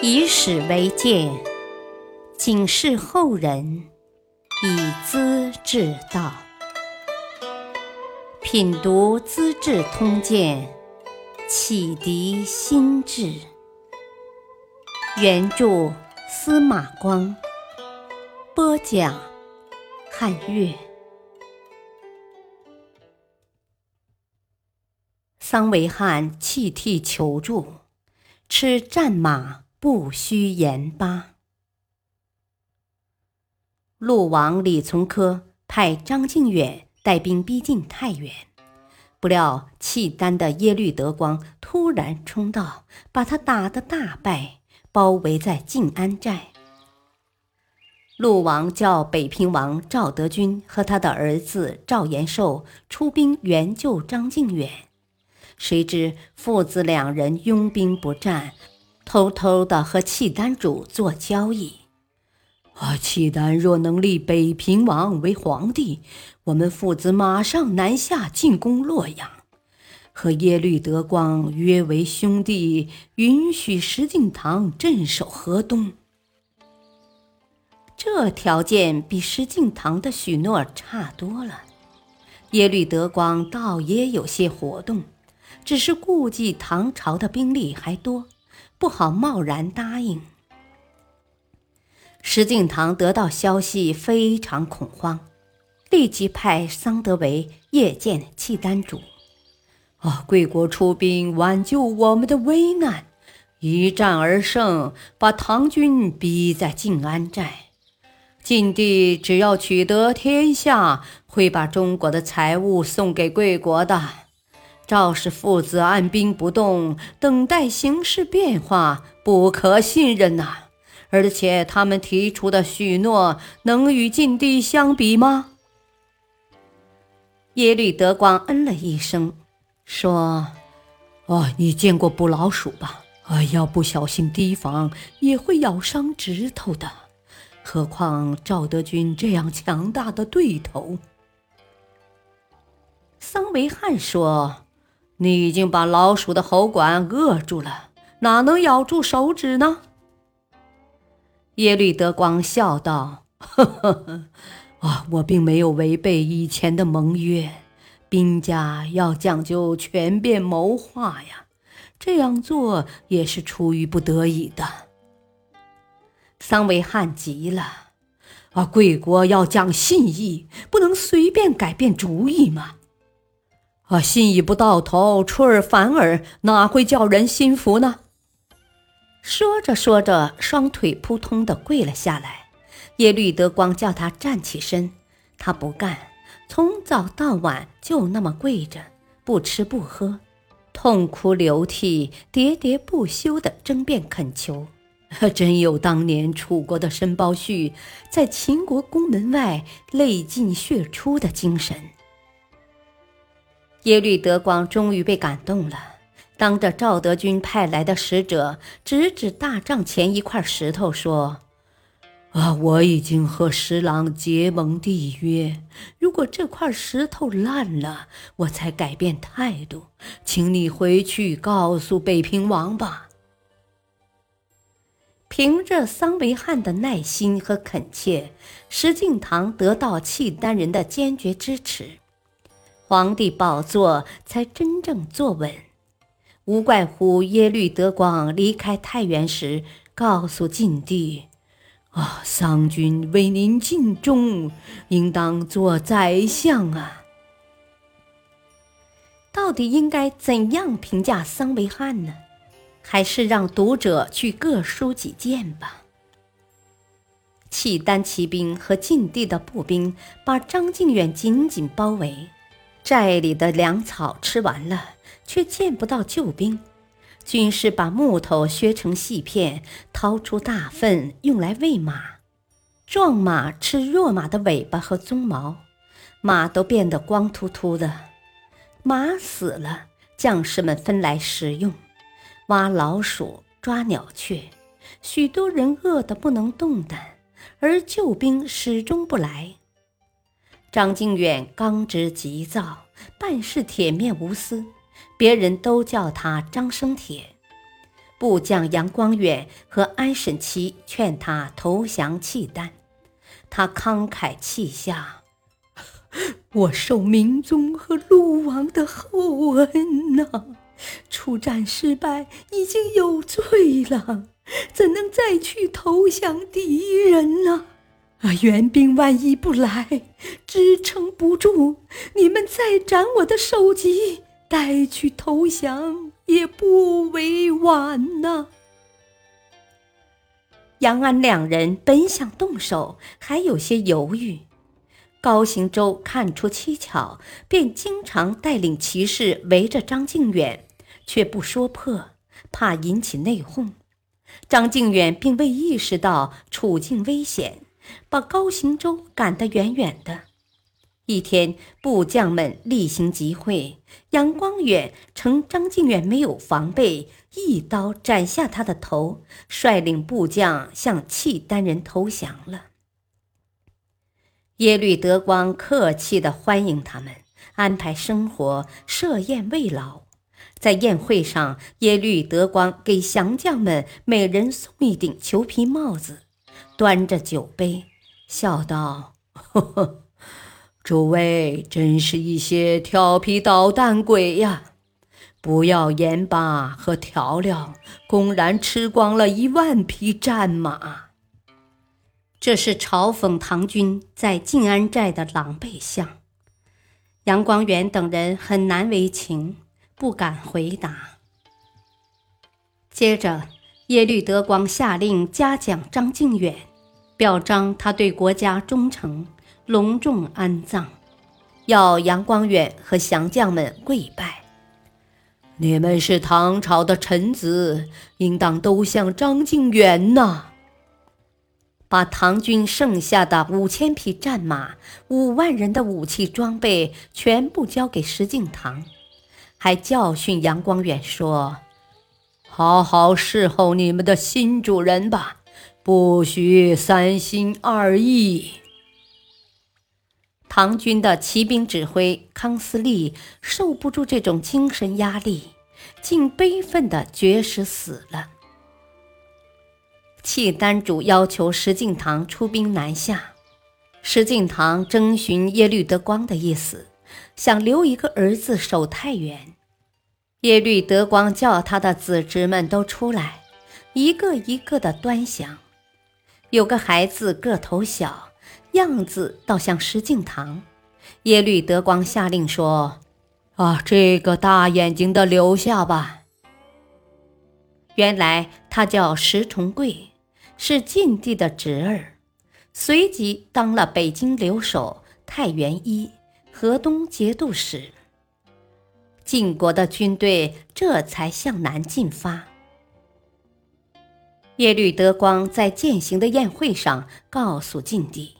以史为鉴，警示后人，以资治道。品读《资治通鉴》，启迪心智。原著司马光，播讲汉乐。桑维汉泣涕求助，吃战马。不须言吧。陆王李从珂派张敬远带兵逼近太原，不料契丹的耶律德光突然冲到，把他打得大败，包围在晋安寨。陆王叫北平王赵德军和他的儿子赵延寿出兵援救张敬远，谁知父子两人拥兵不战。偷偷的和契丹主做交易，啊！契丹若能立北平王为皇帝，我们父子马上南下进攻洛阳，和耶律德光约为兄弟，允许石敬瑭镇守河东。这条件比石敬瑭的许诺差多了。耶律德光倒也有些活动，只是顾忌唐朝的兵力还多。不好贸然答应。石敬瑭得到消息，非常恐慌，立即派桑德维夜见契丹主。啊，贵国出兵挽救我们的危难，一战而胜，把唐军逼在静安寨。晋帝只要取得天下，会把中国的财物送给贵国的。赵氏父子按兵不动，等待形势变化，不可信任呐！而且他们提出的许诺，能与晋帝相比吗？耶律德光嗯了一声，说：“哦，你见过捕老鼠吧？啊，要不小心提防，也会咬伤指头的。何况赵德军这样强大的对头。”桑维汉说。你已经把老鼠的喉管扼住了，哪能咬住手指呢？耶律德光笑道：“呵呵呵，啊，我并没有违背以前的盟约。兵家要讲究权变谋划呀，这样做也是出于不得已的。”桑维汉急了：“啊，贵国要讲信义，不能随便改变主意嘛。”啊，信义不到头，出尔反尔，哪会叫人心服呢？说着说着，双腿扑通的跪了下来。耶律德光叫他站起身，他不干，从早到晚就那么跪着，不吃不喝，痛哭流涕，喋喋不休的争辩恳求，真有当年楚国的申包胥在秦国宫门外泪尽血出的精神。耶律德光终于被感动了，当着赵德军派来的使者，指指大帐前一块石头说：“啊，我已经和石郎结盟缔约，如果这块石头烂了，我才改变态度。请你回去告诉北平王吧。”凭着桑维汉的耐心和恳切，石敬瑭得到契丹人的坚决支持。皇帝宝座才真正坐稳，无怪乎耶律德光离开太原时告诉晋帝：“啊，桑君为您尽忠，应当做宰相啊。”到底应该怎样评价桑维汉呢？还是让读者去各抒己见吧。契丹骑兵和晋帝的步兵把张敬远紧紧包围。寨里的粮草吃完了，却见不到救兵。军士把木头削成细片，掏出大粪用来喂马。壮马吃弱马的尾巴和鬃毛，马都变得光秃秃的。马死了，将士们分来食用，挖老鼠、抓鸟雀。许多人饿得不能动弹，而救兵始终不来。张敬远刚直急躁，办事铁面无私，别人都叫他张生铁。部将杨光远和安审期劝他投降契丹，他慷慨气下：“我受明宗和陆王的厚恩呐，出战失败已经有罪了，怎能再去投降敌人呢？啊援兵万一不来，支撑不住，你们再斩我的首级，带去投降。”也不为晚呐。杨安两人本想动手，还有些犹豫。高行周看出蹊跷，便经常带领骑士围着张敬远，却不说破，怕引起内讧。张敬远并未意识到处境危险，把高行周赶得远远的。一天，部将们例行集会，杨光远趁张敬远没有防备，一刀斩下他的头，率领部将向契丹人投降了。耶律德光客气地欢迎他们，安排生活，设宴慰劳。在宴会上，耶律德光给降将们每人送一顶裘皮帽子，端着酒杯，笑道：“呵呵。”诸位真是一些调皮捣蛋鬼呀！不要盐巴和调料，公然吃光了一万匹战马。这是嘲讽唐军在静安寨的狼狈相。杨光远等人很难为情，不敢回答。接着，耶律德光下令嘉奖张敬远，表彰他对国家忠诚。隆重安葬，要杨光远和降将们跪拜。你们是唐朝的臣子，应当都像张敬远呐。把唐军剩下的五千匹战马、五万人的武器装备全部交给石敬瑭，还教训杨光远说：“好好侍候你们的新主人吧，不许三心二意。”唐军的骑兵指挥康思立受不住这种精神压力，竟悲愤地绝食死了。契丹主要求石敬瑭出兵南下，石敬瑭征询耶律德光的意思，想留一个儿子守太原。耶律德光叫他的子侄们都出来，一个一个的端详，有个孩子个头小。样子倒像石敬瑭，耶律德光下令说：“啊，这个大眼睛的留下吧。”原来他叫石重贵，是晋帝的侄儿，随即当了北京留守、太原医、河东节度使。晋国的军队这才向南进发。耶律德光在践行的宴会上告诉晋帝。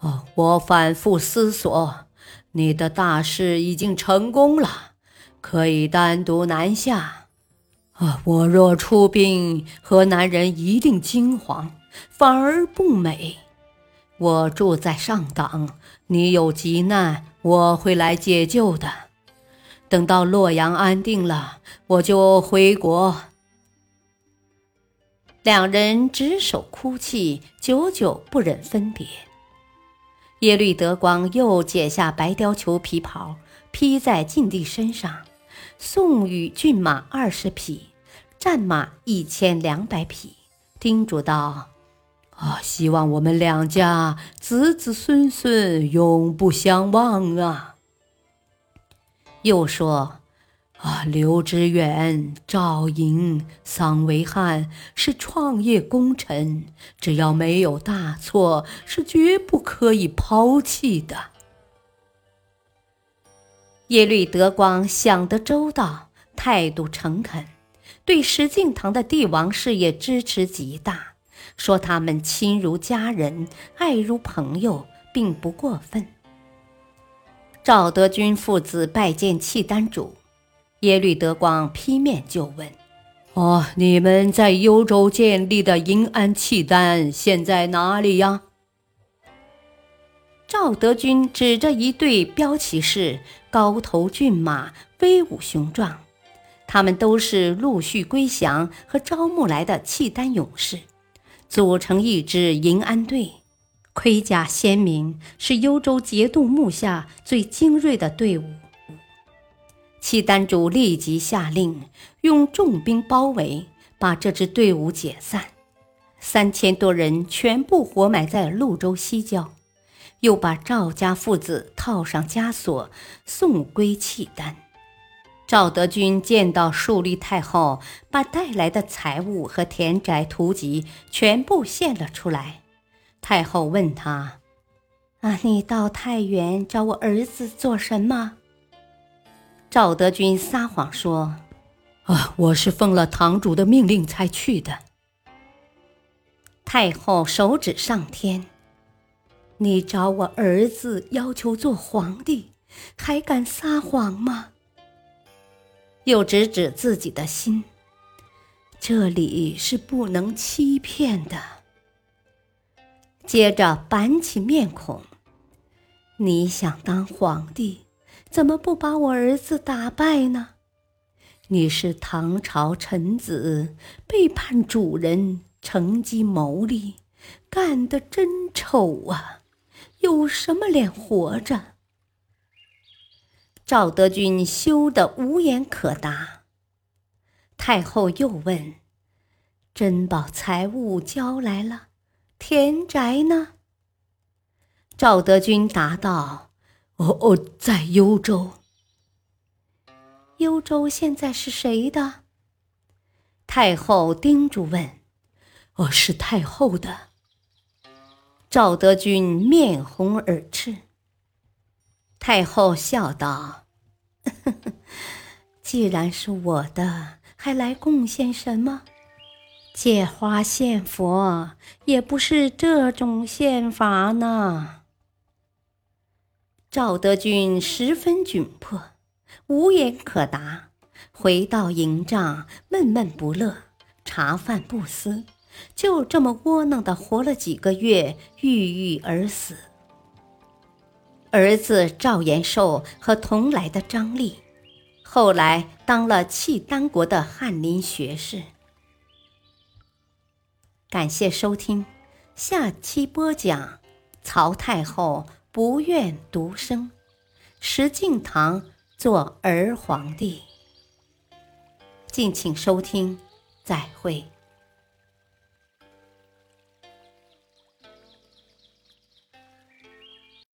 哦，我反复思索，你的大事已经成功了，可以单独南下。啊，我若出兵，河南人一定惊慌，反而不美。我住在上党，你有急难，我会来解救的。等到洛阳安定了，我就回国。两人执手哭泣，久久不忍分别。耶律德光又解下白貂裘皮袍，披在晋帝身上，送与骏马二十匹，战马一千两百匹，叮嘱道：“啊，希望我们两家子子孙孙永不相忘啊！”又说。啊，刘知远、赵颖、桑维汉是创业功臣，只要没有大错，是绝不可以抛弃的。耶律德光想得周到，态度诚恳，对石敬瑭的帝王事业支持极大，说他们亲如家人，爱如朋友，并不过分。赵德军父子拜见契丹主。耶律德光劈面就问：“哦，你们在幽州建立的银安契丹现在哪里呀？”赵德军指着一队骠骑士，高头骏马，威武雄壮。他们都是陆续归降和招募来的契丹勇士，组成一支银安队，盔甲鲜明，是幽州节度幕下最精锐的队伍。契丹主立即下令，用重兵包围，把这支队伍解散，三千多人全部活埋在潞州西郊，又把赵家父子套上枷锁，送归契丹。赵德军见到树立太后，把带来的财物和田宅图籍全部献了出来。太后问他：“啊，你到太原找我儿子做什么？”赵德军撒谎说：“啊，我是奉了堂主的命令才去的。”太后手指上天：“你找我儿子要求做皇帝，还敢撒谎吗？”又指指自己的心，这里是不能欺骗的。接着板起面孔：“你想当皇帝，怎么不把我儿子打败呢？你是唐朝臣子，背叛主人，乘机谋利，干得真丑啊！有什么脸活着？”赵德军羞得无言可答。太后又问：“珍宝财物交来了，田宅呢？”赵德军答道：“哦哦，在幽州。幽州现在是谁的？”太后叮嘱问：“哦，是太后的。”赵德军面红耳赤。太后笑道：“ 既然是我的，还来贡献什么？借花献佛也不是这种献法呢。”赵德军十分窘迫，无言可答，回到营帐，闷闷不乐，茶饭不思，就这么窝囊的活了几个月，郁郁而死。儿子赵延寿和同来的张力，后来当了契丹国的翰林学士。感谢收听，下期播讲曹太后不愿独生，石敬瑭做儿皇帝。敬请收听，再会。